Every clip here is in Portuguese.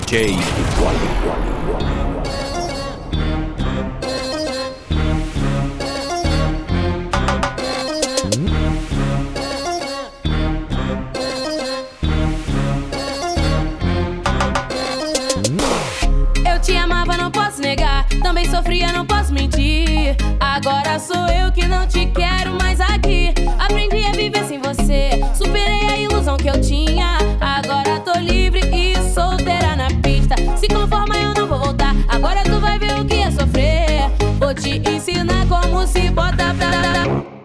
DJ. Eu te amava, não posso negar. Também sofria, não posso mentir. Agora sou eu que não te quero mais aqui. Aprendi a viver sem você. Superei a ilusão que eu tinha. Se conforma, eu não vou voltar. Agora tu vai ver o que é sofrer. Vou te ensinar como se bota pra.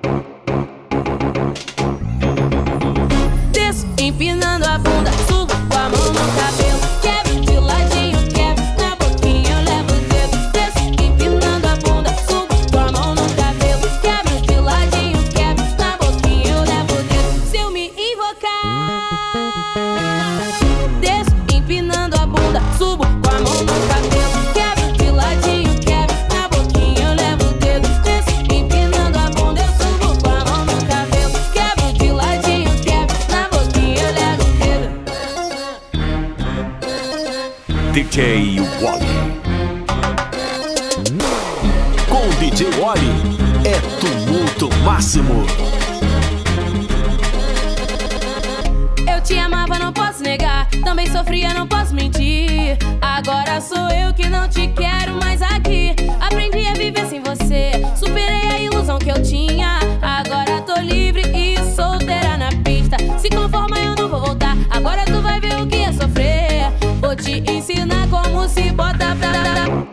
Agora sou eu que não te quero mais aqui. Aprendi a viver sem você. Superei a ilusão que eu tinha. Agora tô livre e solteira na pista. Se conforma, eu não vou voltar. Agora tu vai ver o que é sofrer. Vou te ensinar como se bota pra.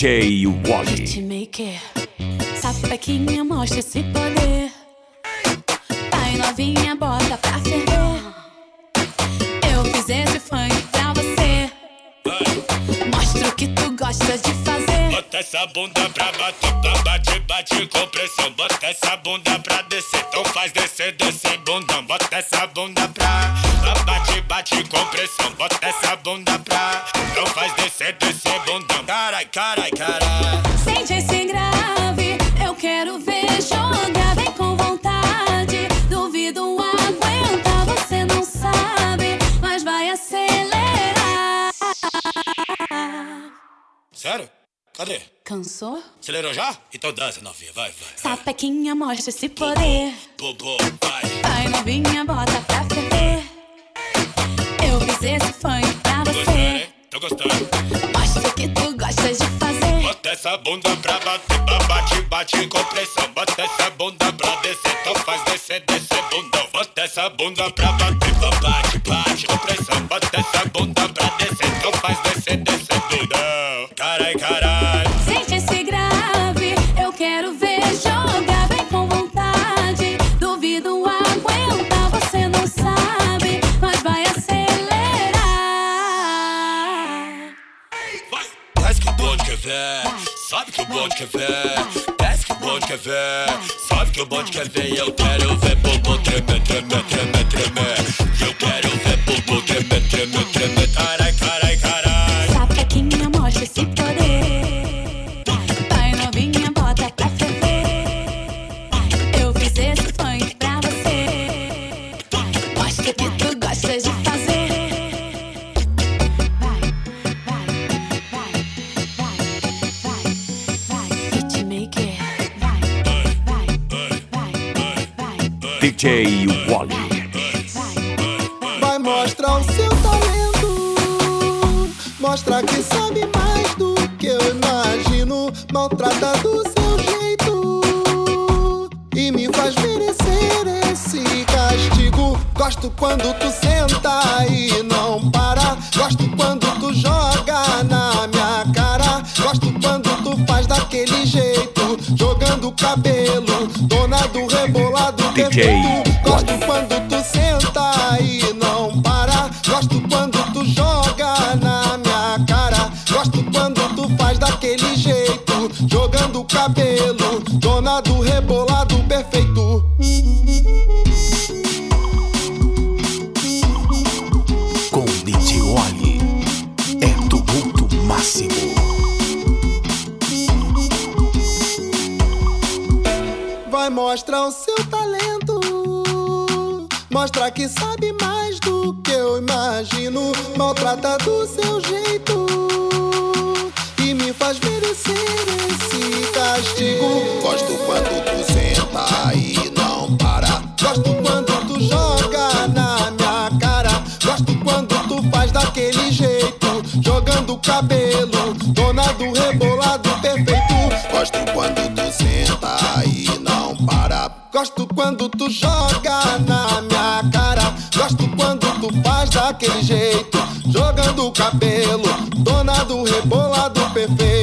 DJ Wally. Sente esse grave, eu quero ver jogar bem com vontade. Duvido aguentar, você não sabe, mas vai acelerar. Sério? Cadê? Cansou? Acelerou já? Então dança, novinha, vai, vai. Sapequinha mostra esse poder. Bobo, vai. Vai novinha, bota pra ferver. Eu fiz esse funk pra você. Tô gostando. Mostra que tu essa bunda pra bater, bate, bate com pressão. Bota essa bunda pra descer, então faz descer, descer bundão. Bota essa bunda pra bater, bate, bate com pressão. Bota essa bunda pra descer, então faz descer, descer bundão. Carai, carai. Sente esse grave, eu quero ver jogar bem com vontade. Duvido aguentar, você não sabe, mas vai acelerar. Vai. Desce que o bonde que o bonde quer ver. Desce que o bonde quer ver, sabe que o bonde quer ver. Eu quero ver bobo tremer, tremer, tremer, tremer. Eu quero ver bobo DJ Wally. Vai mostrar o seu talento, mostra que sabe mais do que eu imagino. Maltrata do seu jeito e me faz merecer esse castigo. Gosto quando tu senta e não para. Gosto quando tu joga na minha cara. Gosto quando tu faz daquele jeito, jogando o cabelo, dona do rebote. DJ. Gosto quando tu senta e não para. Gosto quando tu joga na minha cara. Gosto quando tu faz daquele jeito. Jogando o cabelo, dona do rebolado perfeito. Com DJ Oli, é do máximo. Vai mostrar o seu tamanho. Mostra que sabe mais do que eu imagino. Maltrata do seu jeito e me faz merecer esse castigo. Gosto quando tu senta e não para. Gosto quando tu joga na minha cara. Gosto quando tu faz daquele jeito, jogando o cabelo, dona do rebote. daquele jeito, jogando o cabelo, dona do rebolado perfeito.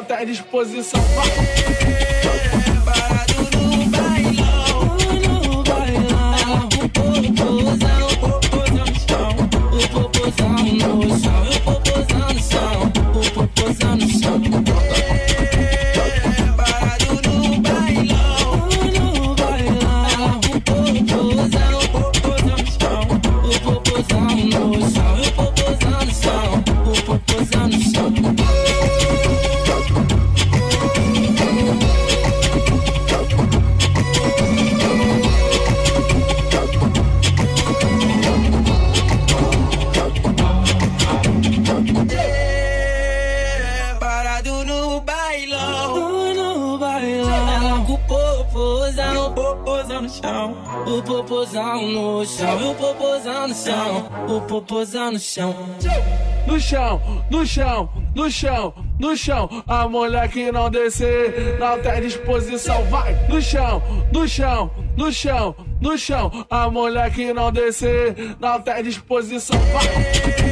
ela tá à disposição. popozão no chão, o popozão no chão. No chão, no chão, no chão, no chão. A mulher que não descer, não tem disposição. Vai no chão, no chão, no chão, no chão. A mulher que não descer, não tem disposição. Vai.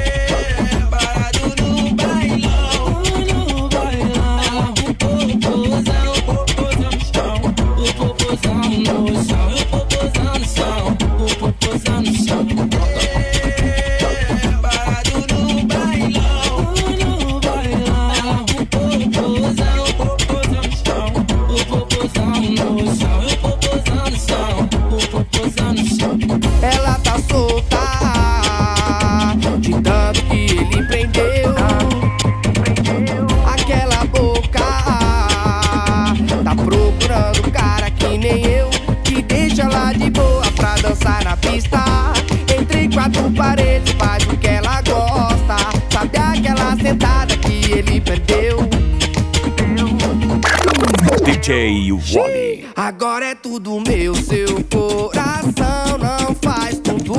Wally. Agora é tudo meu, seu coração não faz tanto.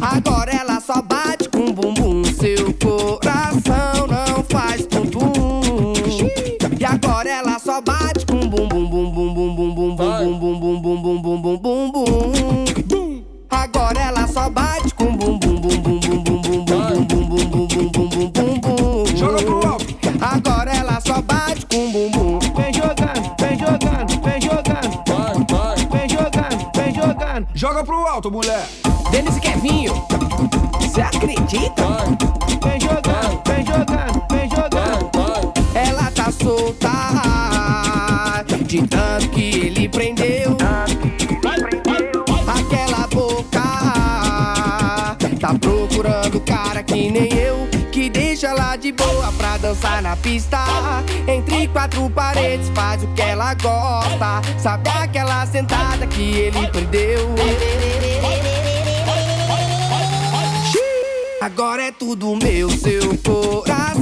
Agora quatro paredes, faz o que ela gosta. Sabe aquela sentada que ele perdeu? Agora é tudo meu, seu coração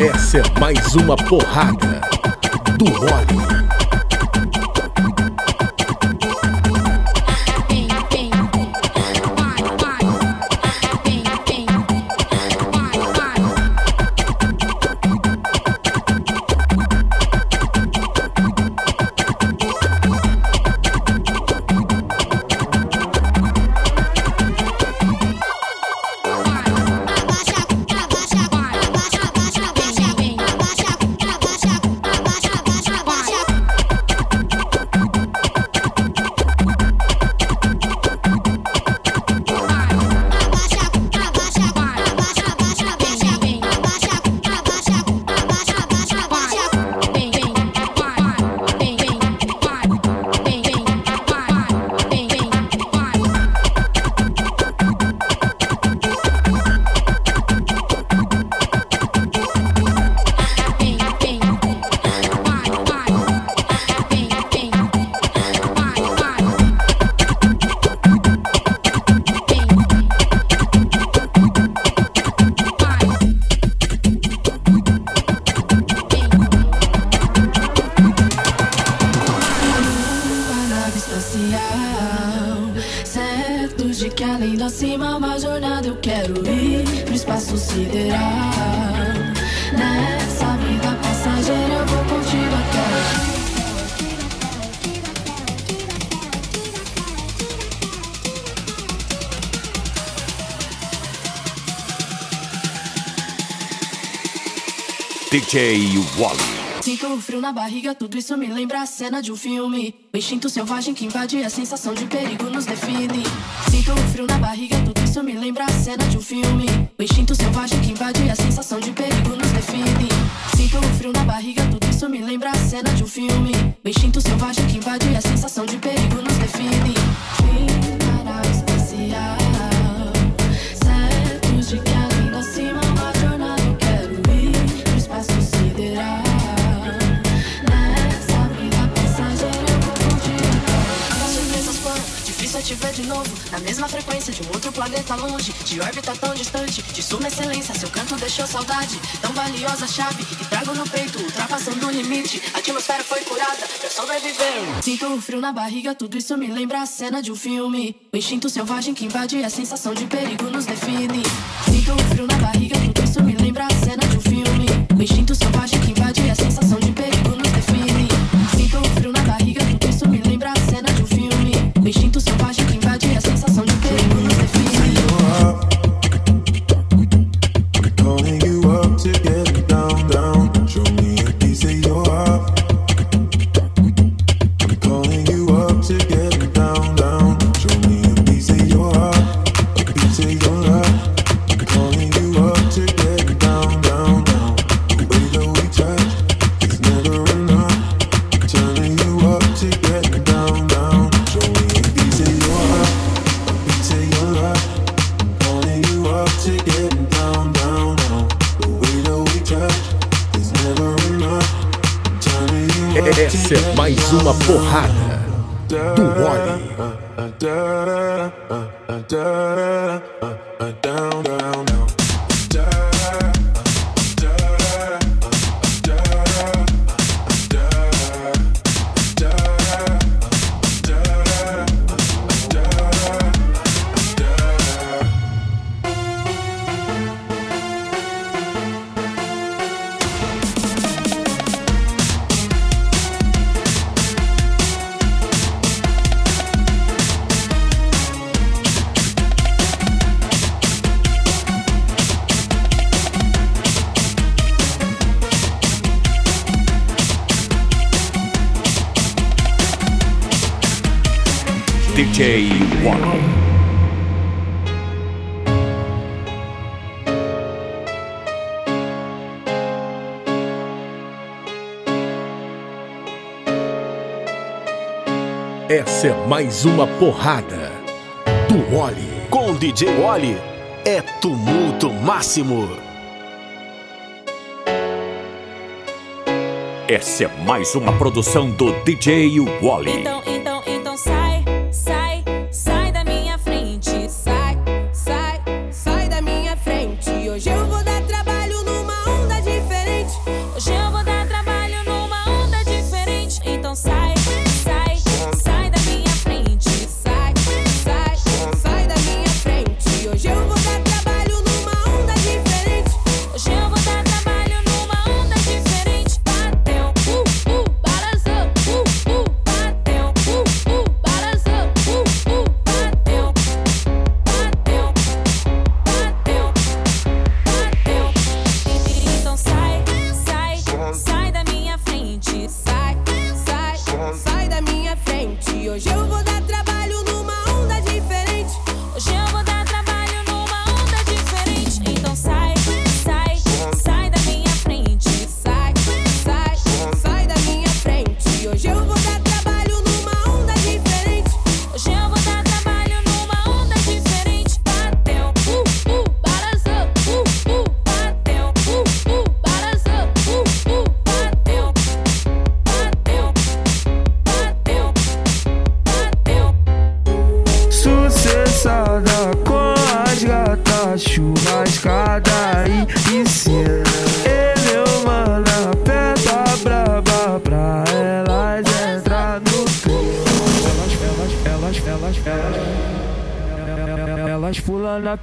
Essa é mais uma porrada do Wally. DJ Wally. Sinto o frio na barriga, tudo isso me lembra a cena de um filme. O instinto selvagem que invade a sensação de perigo nos define. Sinto o frio na barriga, tudo isso me lembra a cena de um filme. O instinto selvagem que invade a sensação de perigo nos define. Sinto o frio na barriga, tudo isso me lembra a cena de um filme. O instinto selvagem que invade a sensação de perigo nos define. De novo. Na mesma frequência de um outro planeta longe. De órbita tão distante, de suma excelência. Seu canto deixou saudade. Tão valiosa chave que trago no peito, ultrapassando o limite. A atmosfera foi curada pra sobreviver. Sinto o frio na barriga, tudo isso me lembra a cena de um filme. O instinto selvagem que invade a sensação de perigo nos define. Sinto o frio na barriga, tudo isso me lembra a cena de um filme. O instinto selvagem que uma porrada mais uma porrada do Wally. Com DJ Wally é tumulto máximo. Essa é mais uma produção do DJ Wally.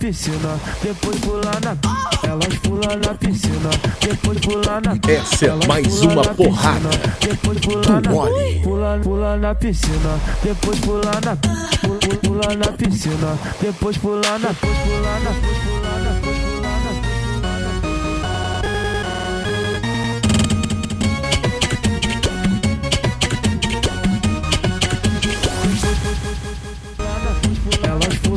Piscina, depois pulam na. Elas pulam na piscina, depois pulam na. Essa é mais uma porrada Depois pular na pula, pula na piscina, depois pular na pula na piscina, depois pular na depois pular na depois pular na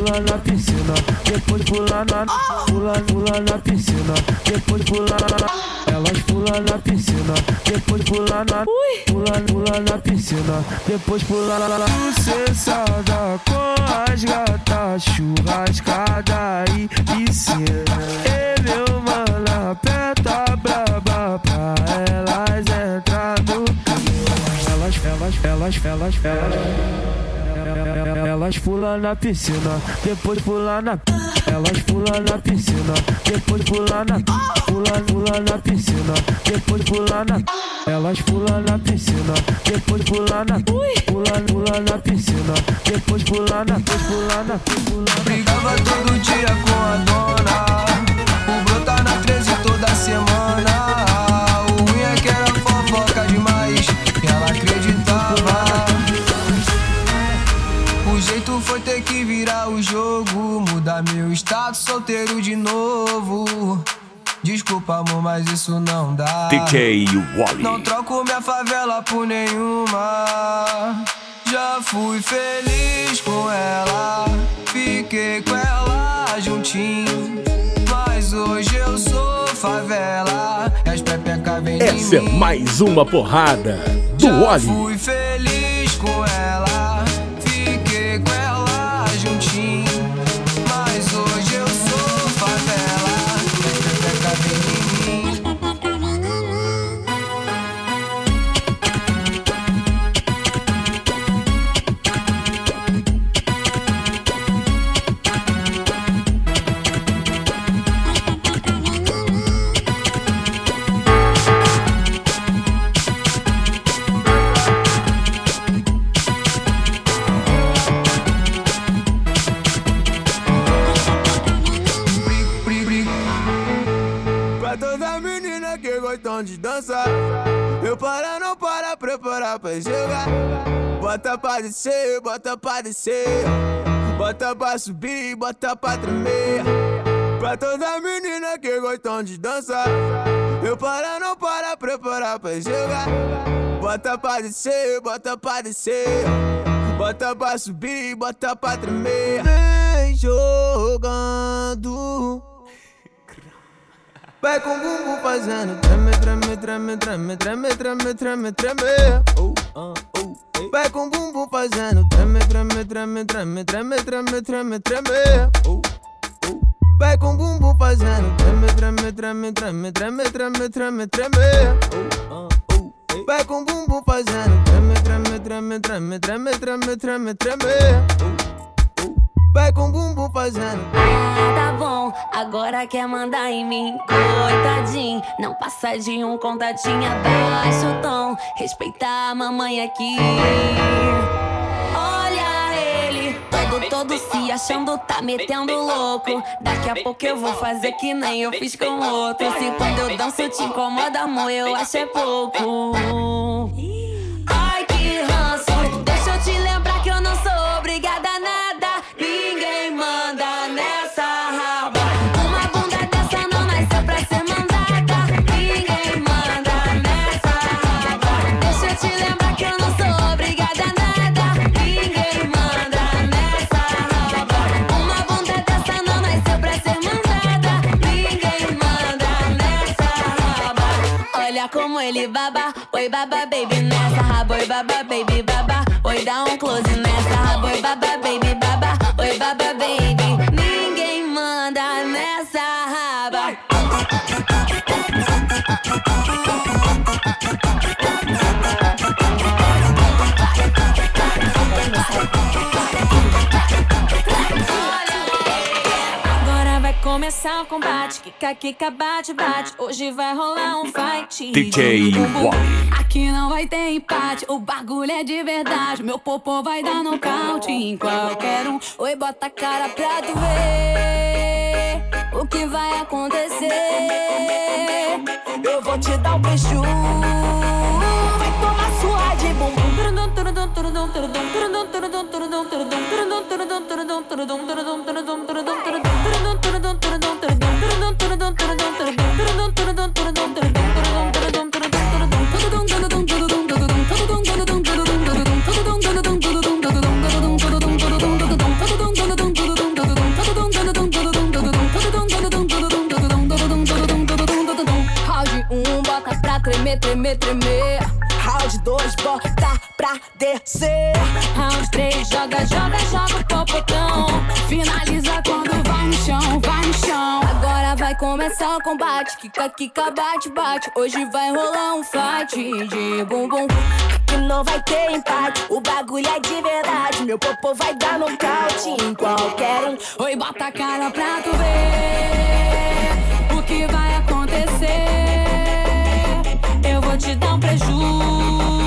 Pulam na piscina, depois pulam na pula, pula na piscina, depois pular na Elas pulam na piscina, depois pular na pula, pula na piscina, depois pular na Sucessada com as gatas, churrascada e piscina. E meu mano aperta braba pra elas entrar no. Elas, elas, elas, elas, elas. Elas pulam na piscina, depois pulam na. Elas pulam na piscina, depois pulam na. Pula, pula na piscina, depois pulam na. Elas pulam na piscina, depois pulam na. Pula, pula na piscina, depois pular na. Depois pular na. Pula, Brigava todo dia com a dona. O brotar na 13 toda semana. Solteiro de novo. Desculpa, amor, mas isso não dá. DJ Wally. Não troco minha favela por nenhuma. Já fui feliz com ela, fiquei com ela juntinho. Mas hoje eu sou favela, as pepecas vêm Essa é mais uma porrada do Já Wally. Bota pra descer, bota pra descer. Bota pra subir, bota pra tremer. Pra toda menina que gostam de dançar. Eu para, não para, preparar pra jogar. Bota pra descer, bota pra descer. Bota pra subir, bota pra tremer. Vem jogando. Vai com o bumbum fazendo treme, treme, treme, treme, treme, treme, treme, treme. Oh, ah, oh, ei. Vai com o bumbum fazendo treme, treme, treme, treme, treme, treme, treme, treme. Oh, oh. Vai com o bumbum fazendo treme, treme, treme, treme, treme, treme, treme, treme. Oh, ah, oh, ei. Vai com o bumbum fazendo treme, treme, treme, treme, treme, treme, treme, treme. Oh, oh. Vai com o bumbum fazendo Ah, tá bom, agora quer mandar em mim. Coitadinho, não passa de um contatinho abaixo tom. Respeitar a mamãe aqui. Olha ele, todo, todo se achando, tá metendo louco. Daqui a pouco eu vou fazer que nem eu fiz com outro. Se quando eu danço te incomoda, amor, eu acho é pouco. Ele baba. Oi, baba, baby, nessa raba. Oi, baba, baby, baba. Oi, dá um close nessa raba. Oi, baba, baby, baba. Oi, baba, baby. Começar o combate. Kika, kika, bate, bate. Hoje vai rolar um fight. DJ. Aqui não vai ter empate. O bagulho é de verdade. Meu popô vai dar nocaute em qualquer um. Oi, bota a cara pra tu ver o que vai acontecer. Eu vou te dar um beijo. Tremer, tremer, tremer. Round 2, bota descer. Round 3, joga, joga, joga o popotão. Finaliza quando vai no chão, vai no chão. Agora vai começar o combate. Kika, kika, bate, bate. Hoje vai rolar um fight de bumbum. Que não vai ter empate. O bagulho é de verdade. Meu popô vai dar nocaute em qualquer um. Oi, bota a cara pra tu ver o que vai acontecer. Eu vou te dar um preju.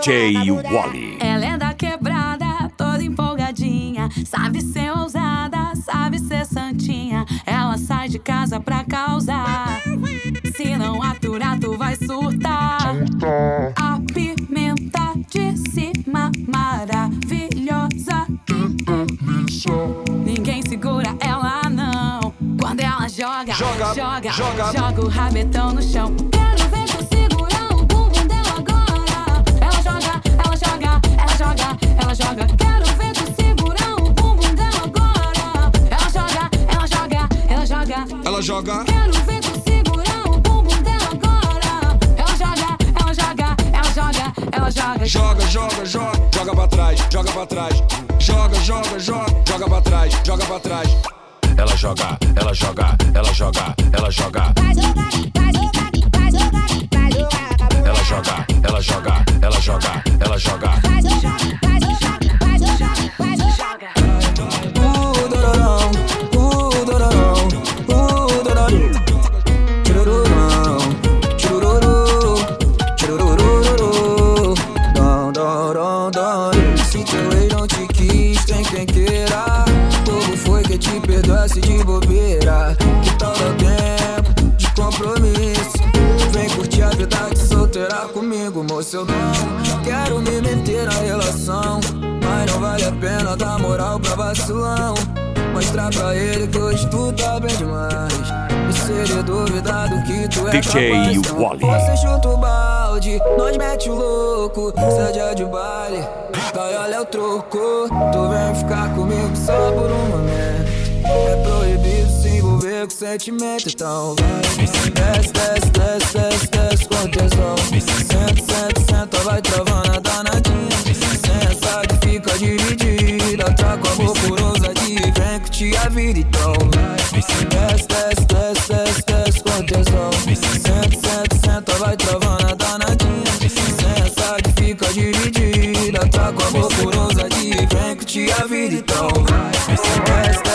DJ Wally. Ela é da quebrada, toda empolgadinha. Sabe ser ousada, sabe ser santinha. Ela sai de casa pra causar. Se não aturar, tu vai surtar. A pimenta de cima, maravilhosa. Ninguém segura ela, não. Quando ela joga, Joga, joga, joga. joga o rabetão Joga, joga, joga, pra trás, joga pra trás. Ela joga, ela joga, ela joga, ela joga. Ela joga, ela joga, ela joga, ela joga. Moço. Eu não quero me meter na relação. Mas não vale a pena dar moral pra vacilão. Mostrar pra ele que hoje tu tá bem demais. E se ele duvidar do que tu é DJ capaz, Wally. Você chuta o balde, nós mete o louco. Se é dia de baile, vai olha o troco. Tu vem ficar comigo só por um momento. É sentimento, então vai. Desce, desce, desce, desce, desce com tesão. Senta, senta, senta, vai travando a danadinha. Sensa que fica dividida, trago amor por ousadia. Vem curtir a vida, então vai. Desce, desce, desce, desce, desce com tesão. Senta, senta, senta, vai travando a danadinha. Sensa que fica dividida, trago amor por ousadia. Vem curtir a vida, então vai. Desce,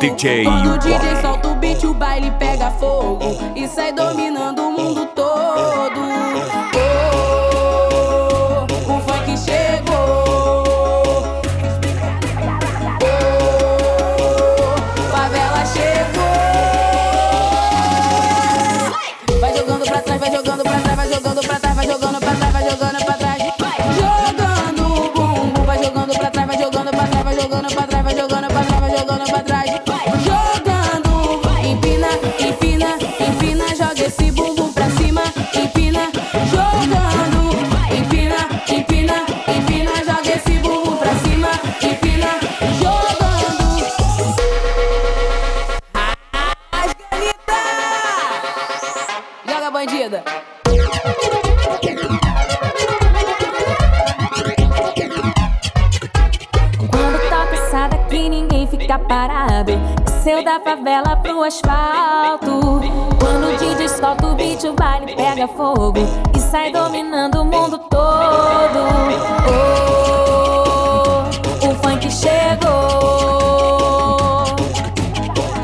DJ Quando o DJ solta o beat, o baile pega fogo. E sai dominando o mundo todo. Solta o o baile pega fogo. E sai dominando o mundo todo. Oh, o funk chegou.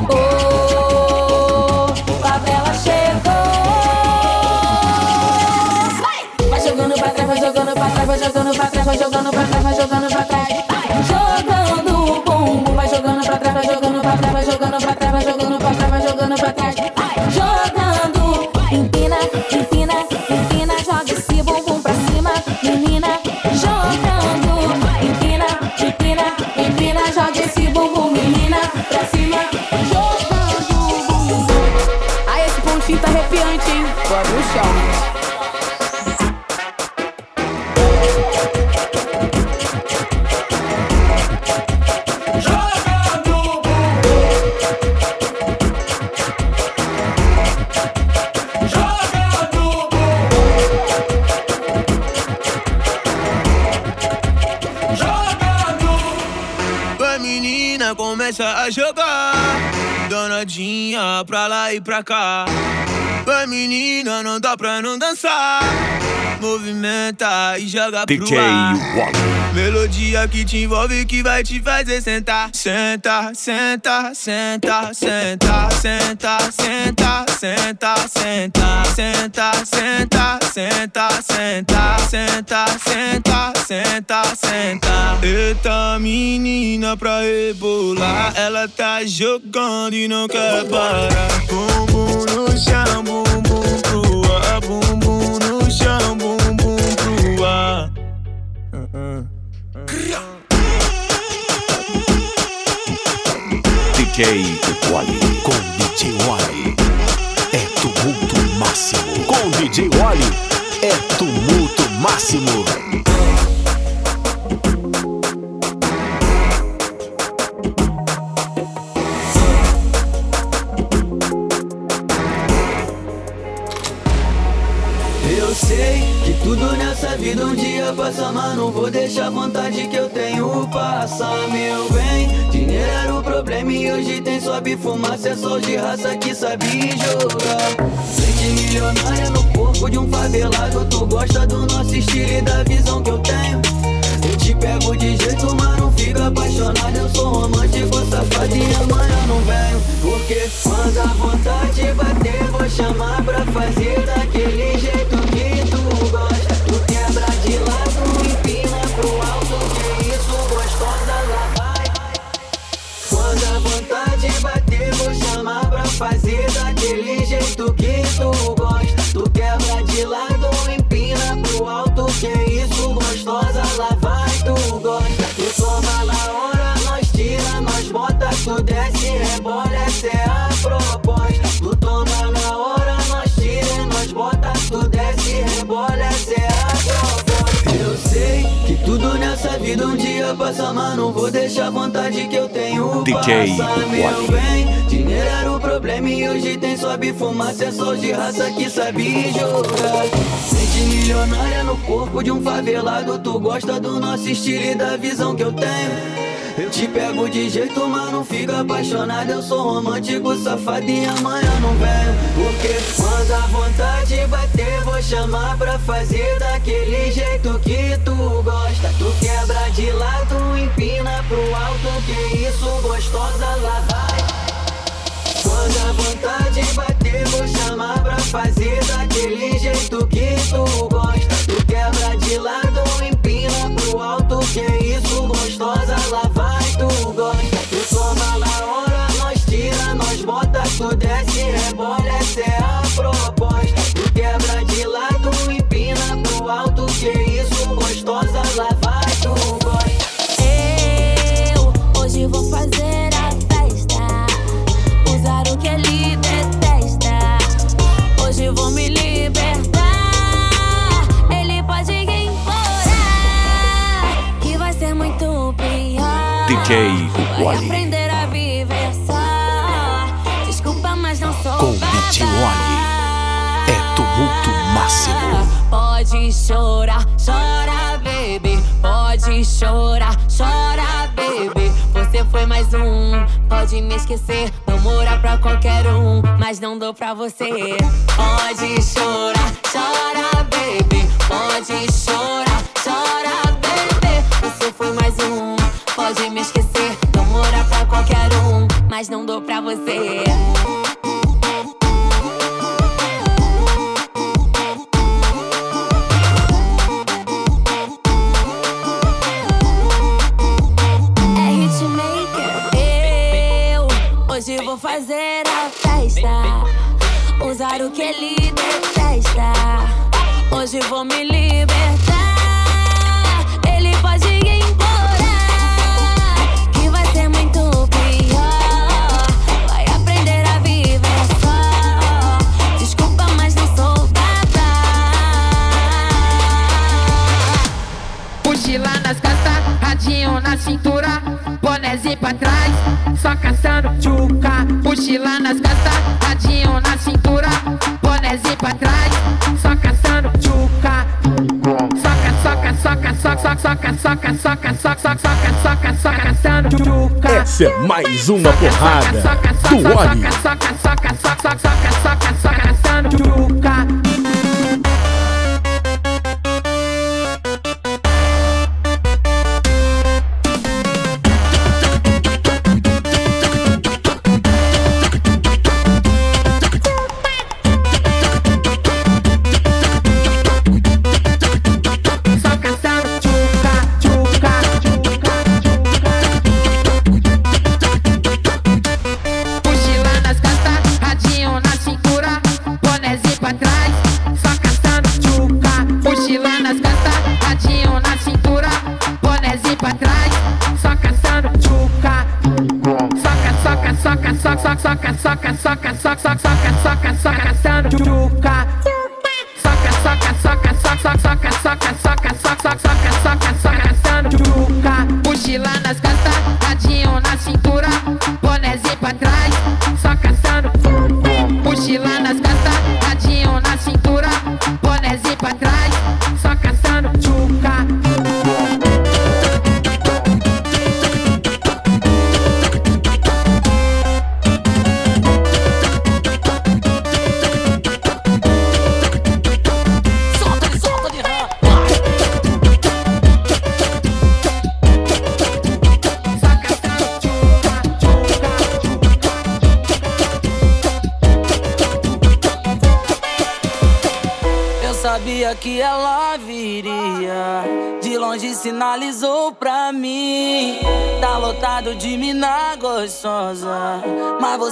Oh, favela chegou. Vai jogando pra trás, vai jogando pra trás, vai jogando pra trás, vai jogando pra trás, vai jogando pra trás. Vai jogando o bumbum, vai jogando pra trás, vai jogando pra trás, vai jogando pra cá. Vai menina, não dá pra não dançar. Movimenta e joga pro DJ ar. Wally. Melodia que te envolve que vai te fazer sentar. Senta, senta, senta, senta, senta, senta, senta, senta, senta, senta, senta, senta, senta, senta, senta, senta. Eita menina pra rebolar, ela tá jogando e não quer parar. Bumbum no chão, bumbum pro ar, no chão, bumbum pro ar. DJ Wally. Com DJ Wally. É tumulto máximo. Com DJ Wally. É tumulto máximo. Não vou deixar a vontade que eu tenho passar, meu bem. Dinheiro era o problema e hoje tem sobe fumaça, é sol de raça que sabe jogar. Frente milionária no corpo de um favelado, tu gosta do nosso estilo e da visão que eu tenho. Eu te pego de jeito, mas não fica apaixonado. Eu sou romântico, safado e amanhã não venho. Porque quando a vontade bater, vou chamar pra fazer daquele jeito jeito que tu gosta. Tu quebra de lado, empina pro alto, que isso gostosa lá vai, tu gosta. Tu toma na hora, nós tira, nós bota, tu desce, rebola, essa é a proposta. Tu toma na hora, nós tira, nós bota, tu desce, rebola, essa é tudo nessa vida um dia passa, mas não vou deixar a vontade que eu tenho DJ passar, meu bem. Dinheiro era o problema e hoje tem sobe fumaça, é sol de raça que sabe jogar. Mente milionária no corpo de um favelado, tu gosta do nosso estilo e da visão que eu tenho. Eu te pego de jeito, mas não fica apaixonado. Eu sou romântico, safado e amanhã não venho. Porque quando a vontade bater, vou chamar pra fazer daquele jeito que tu gosta. Tu quebra de lado, empina pro alto, que isso gostosa lá vai. Quando a vontade bater, vou chamar pra fazer daquele jeito que tu gosta. Tu quebra de lado, empina pro alto, que isso gostosa lá vai, tu gosta. Tu toma na hora, nós tira, nós bota, tu desce, rebola, essa é a proposta. Tu quebra de lado, empina pro alto, que isso gostosa lá vai, DJ Wally. aprender a viver só. Desculpa, mas não sou Com DJ Wally. É tumulto máximo. Pode chorar, chora, baby. Pode chorar, chora, baby. Você foi mais um, pode me esquecer. Não morar pra qualquer um, mas não dou pra você. Pode chorar, chora, baby. Pode chorar, chora, baby. Você foi mais um, pode me esquecer. Não morar pra qualquer um, mas não dou pra você. é hoje vou fazer a festa. Usar o que ele detesta. Hoje vou me libertar. Pra trás, só caçando tchuca. Mochila nas costas, radinho na cintura, bonézinho pra trás, só caçando tchuca. Soca, soca, soca, soca, soca, soca, soca, soca, soca, soca, soca, soca, sando tchuca. Essa é mais uma porrada do Wally. Soca, soca, soca, soca, soca, soca, soca, sando tchuca. suck, suck, suck, and suck, and suck, and suck.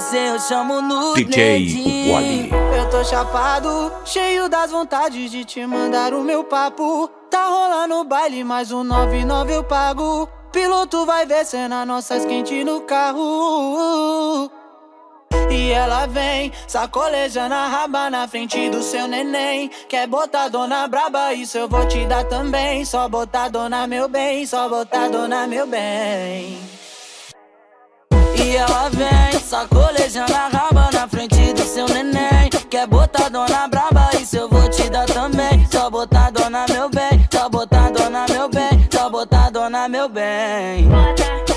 Você eu chamo no DJ. Wally. Eu tô chapado, cheio das vontades de te mandar o meu papo. Tá rolando baile, mais um 99 eu pago. Piloto vai ver cena nossas quente no carro. E ela vem, sacolejando a raba na frente do seu neném. Quer botar dona braba, isso eu vou te dar também. Só botar dona meu bem, só botar dona meu bem. Ela vem, sacolejando a raba na frente do seu neném. Quer botar dona braba, isso eu vou te dar também. Só botar dona meu bem, só botar dona meu bem, só botar dona meu bem. Com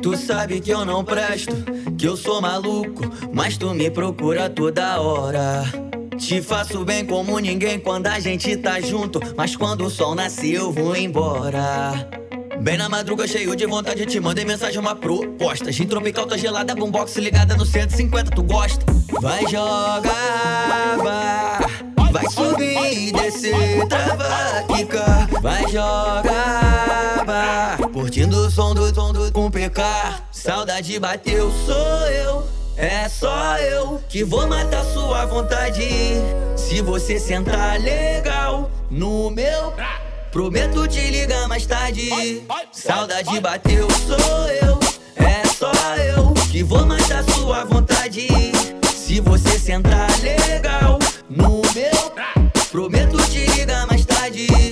Tu sabe que eu não presto, que eu sou maluco, mas tu me procura toda hora. Te faço bem como ninguém quando a gente tá junto, mas quando o sol nasce eu vou embora. Bem na madruga, cheio de vontade, te mandei mensagem, uma proposta. Gin tropical, tá gelada, boombox ligada no 150, tu gosta? Vai jogar, vai, vai subir e descer, trava, quica. Vai jogar, som do som do com PK. Saudade bateu, sou eu. É só eu que vou matar sua vontade. Se você sentar legal no meu. Prometo te ligar mais tarde. Saudade bateu, sou eu. É só eu que vou matar sua vontade. Se você sentar legal no meu. Prometo te ligar mais tarde.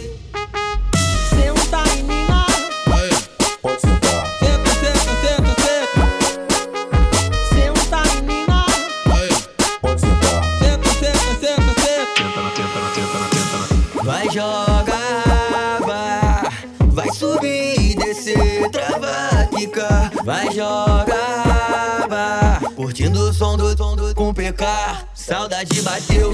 Pode sentar. Senta, senta, senta, senta. Senta em mina. Pode sentar. Senta, senta, senta, senta. Vai jogar, vai, vai subir e descer, trava, quica. Vai jogar, vai, curtindo o som do som do com PK. Saudade bateu,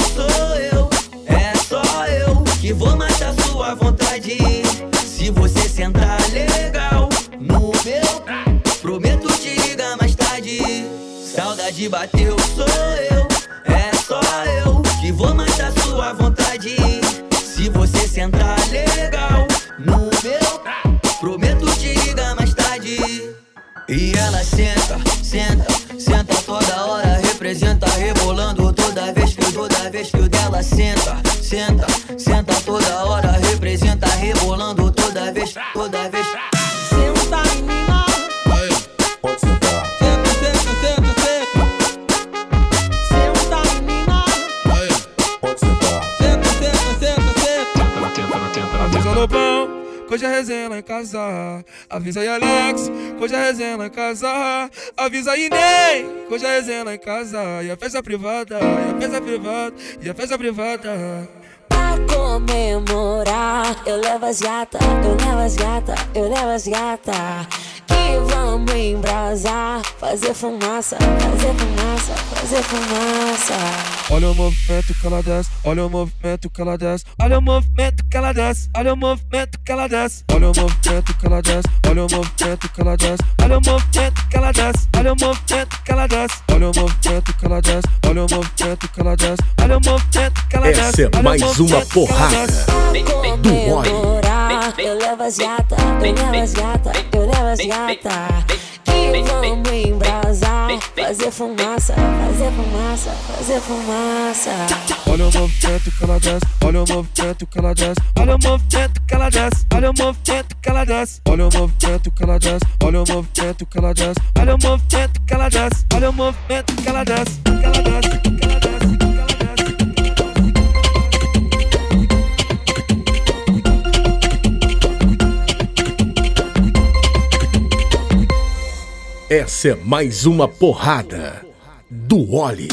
hoje é resenha lá em casa. Avisa aí que hoje é resenha lá em casa. E a festa privada, e a festa privada, e a festa privada. Pra comemorar, eu levo as gata, eu levo as gata, eu levo as gata. E vamos embrasar, fazer fumaça, fazer fumaça, fazer fumaça. Olha o movimento que ela desce, olha o movimento que ela desce, olha o movimento que ela desce, olha o movimento que ela desce, olha o movimento que ela desce, olha o movimento que ela desce, olha o movimento que ela desce, olha o movimento que ela desce, olha o movimento que ela desce, olha o movimento que ela desce, olha o movimento que ela desce. Essa é olha o mais uma que porrada do. Comemorar, eu levo as gata, eu levo as gata, eu levo as gata. E vamos embrasar, fazer fumaça, fazer fumaça, fazer fumaça. Olha o movimento que ela desce, olha o movimento que ela desce, olha o movimento que ela desce, olha o movimento que ela desce, olha o movimento que ela desce, olha o movimento que ela desce, olha o movimento que ela desce, olha o movimento que ela que ela desce, que ela desce, Essa é mais uma porrada do Oli.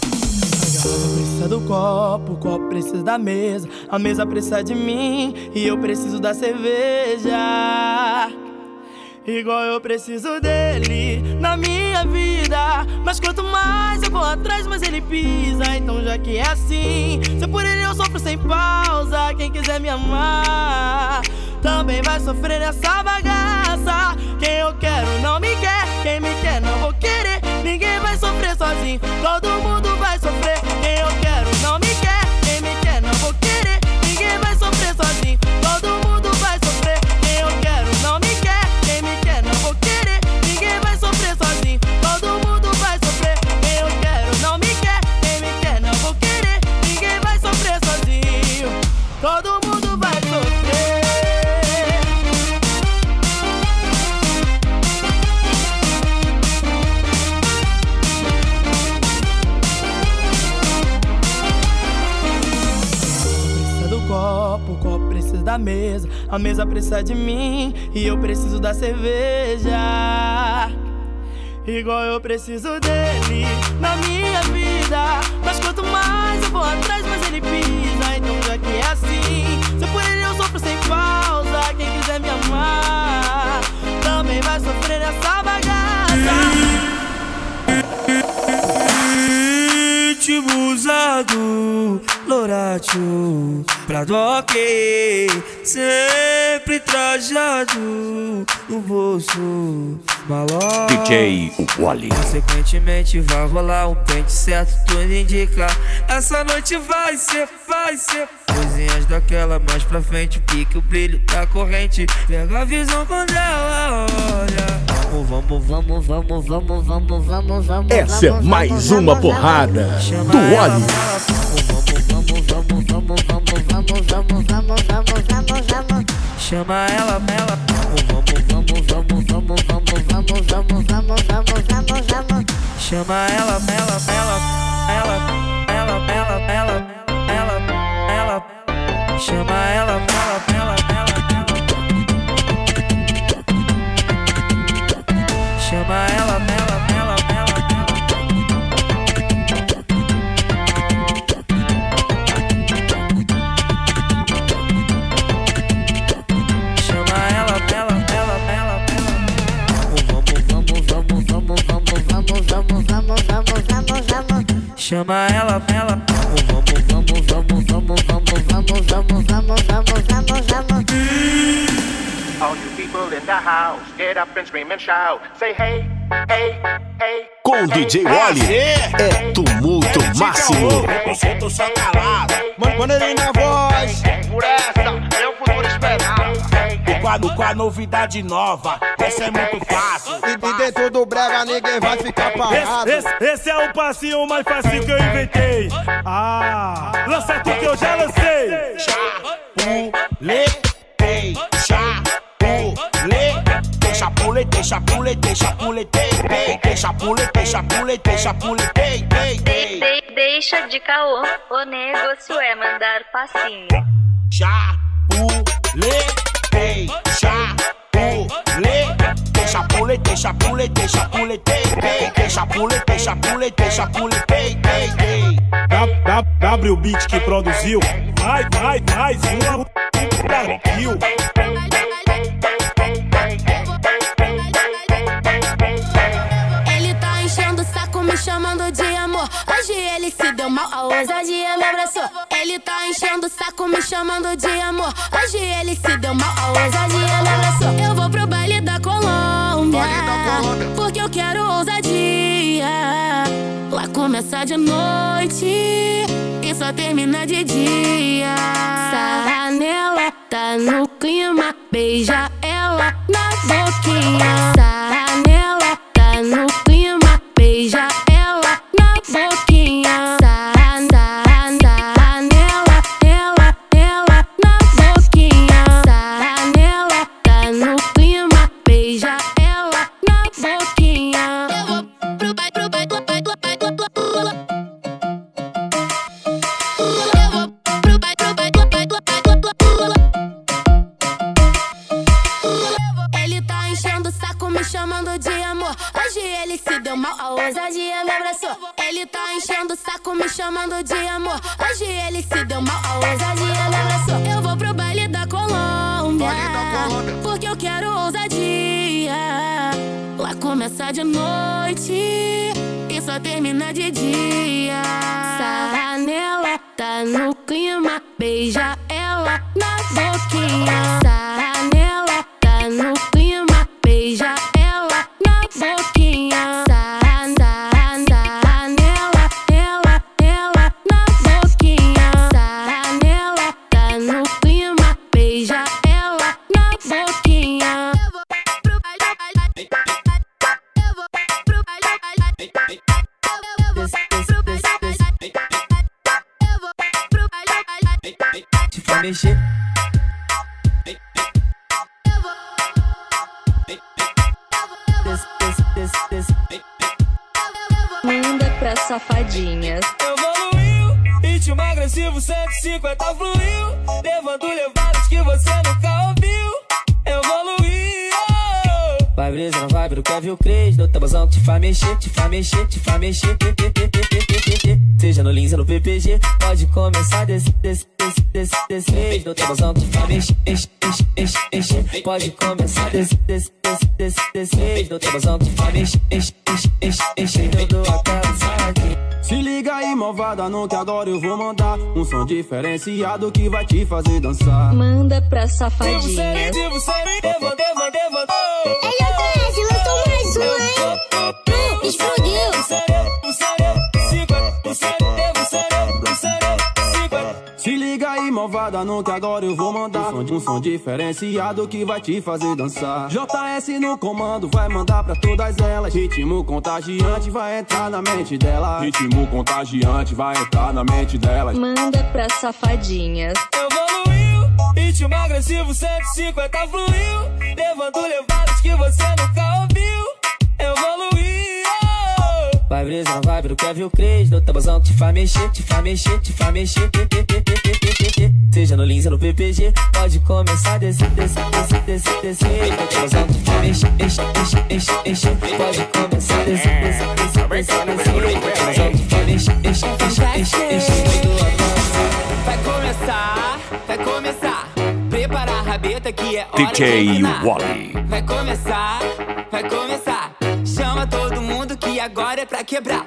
Precisa do copo, o copo precisa da mesa, a mesa precisa de mim e eu preciso da cerveja. Igual eu preciso dele na minha vida. Mas quanto mais eu vou atrás, mais ele pisa. Então, já que é assim, se por ele eu sofro sem pausa. Quem quiser me amar também vai sofrer nessa bagaça. Quem eu quero não me quer, quem me quer não vou querer. Ninguém vai sofrer sozinho, todo mundo vai sofrer. Quem eu quero mesa, a mesa precisa de mim e eu preciso da cerveja. Igual eu preciso dele na minha vida. Mas quanto mais eu vou atrás, mais ele pisa. Então já que é assim, se por ele eu sofro sem pausa. Quem quiser me amar também vai sofrer nessa bagaça. Ritmo usado, Loratio, Prado ok, sempre trajado no bolso, malote. DJ Wally. Consequentemente vai rolar um pente certo, tudo indica. Essa noite vai ser, vai ser. Coisinhas daquela mais pra frente, pique o brilho da corrente. Pega a visão quando ela olha. Vamos, vamos, vamos, vamos, vamos, vamos, vamos. Essa é mais uma porrada do Oli. Chama ela, ela. Vamos, vamos, vamos, vamos, vamos, vamos, vamos, vamos, vamos, vamos, vamos. Chama ela, ela, ela, ela, ela, ela, ela, ela, ela. Chama ela, ela, ela, ela. Chama ela, ela. Vamos, vamos, vamos, vamos, vamos, vamos, vamos, vamos, vamos, vamos, vamos. All you people in the house, get up and scream and shout. Say hey, hey, hey. Com DJ Wally é tumulto máximo. Eu solto só calado. Manda ele na voz. Por essa, esperado. com a, com a novidade nova. Essa é muito fácil. E, e dentro do brega ninguém vai ficar parado. Esse, esse, esse é o passinho mais fácil que eu inventei. Ah, lança tu que eu já lancei. Chapuletei, chapuletei, chapuletei, chapuletei, chapuletei, chapuletei, chapuletei, chapuletei, De- de- Deixa de caô, o negócio é mandar passinho. Deixa pule, Deixa pule, deixa pule, deixa pule, deixa pule, deixa pule, deixa pule, W Beat que produziu. Vai, vai, mais uma Brasil. Ele tá enchendo o saco me chamando de amor. Hoje ele se deu mal, a ousadia é ele tá enchendo o saco, me chamando de amor. Hoje ele se deu mal, a ousadia me abraçou. Eu vou pro baile da Colômbia, porque eu quero ousadia. Lá começa de noite e só termina de dia. Sarra nela, tá no clima, beija ela na boquinha. Sarra nela, tá no clima, chamando de amor. Hoje ele se deu mal, a ousadia abraçou. Eu vou pro baile da Colômbia, porque eu quero ousadia. Lá começa de noite e só termina de dia. Sarra nela, tá no clima, beija ela na boquinha. Sarra Mexer. Manda pra safadinhas. Evoluiu, ritmo agressivo 150 fluiu, brisa na vibe do Kevin Cres, no tabuzão que te faz mexer, te faz mexer, te faz mexer. Seja no Lins ou no PPG, pode começar desse, desse, desse, desse, desse mês. No tabuzão te faz mexer, enche, enche, enche. Pode começar desse, desse, desse, desse, desse mês. No tabuzão te faz mexer, enche, enche, enche. Eu dou saque. Se liga aí, malvada, não que agora eu vou mandar um som diferenciado que vai te fazer dançar. Manda pra Devo safadinhas. ser, devo ser, devo, devo, devo. Ele oferece, lançou mais um, hein? Explodiu. Aí, malvada, não que agora eu vou mandar um som, um som diferenciado que vai te fazer dançar. JS no comando vai mandar pra todas elas. Ritmo contagiante vai entrar na mente dela. Ritmo contagiante vai entrar na mente delas. Manda pra safadinhas. Evoluiu, ritmo agressivo 150 fluiu, levando levadas que você nunca ouviu. Evoluiu. Vai brisa vibe do Kevin Cres, no tabuzão que te faz mexer, te faz mexer, te faz mexer. Seja no Lins ou no PPG, pode começar desse, desse, desse, desse, desse. No tabuzão que te faz mexer, enche, enche, enche, enche. Pode começar desse, desse, desse, desse, desse. No tabuzão que te faz mexer, enche, enche, enche, enche. Vai começar, vai começar. Prepara a rabeta que é hora de DJ. Wally. Vai começar, vai começar. Quebrar.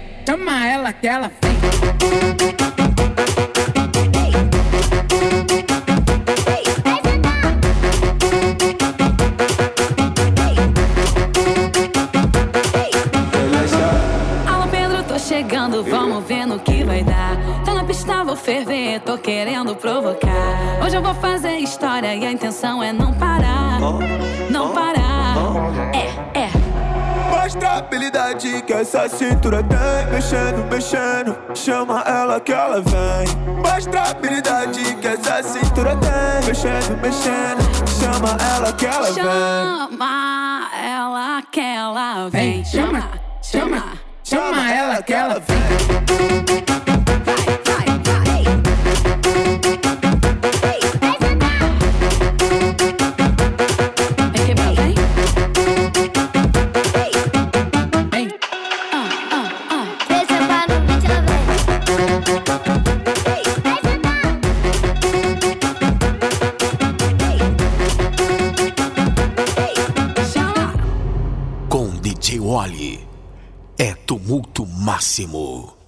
chama ela que ela vem. Vamos ver no que vai dar. Tô na pista, vou ferver, tô querendo provocar. Hoje eu vou fazer história e a intenção é não parar. Não parar. É, é. Mostra a habilidade que essa cintura tem. Mexendo, mexendo, chama ela que ela vem. Mostra a habilidade que essa cintura tem. Mexendo, mexendo, chama ela que ela vem. Chama ela que ela vem. Chama, chama, chama ela que ela vem. Vem máximo.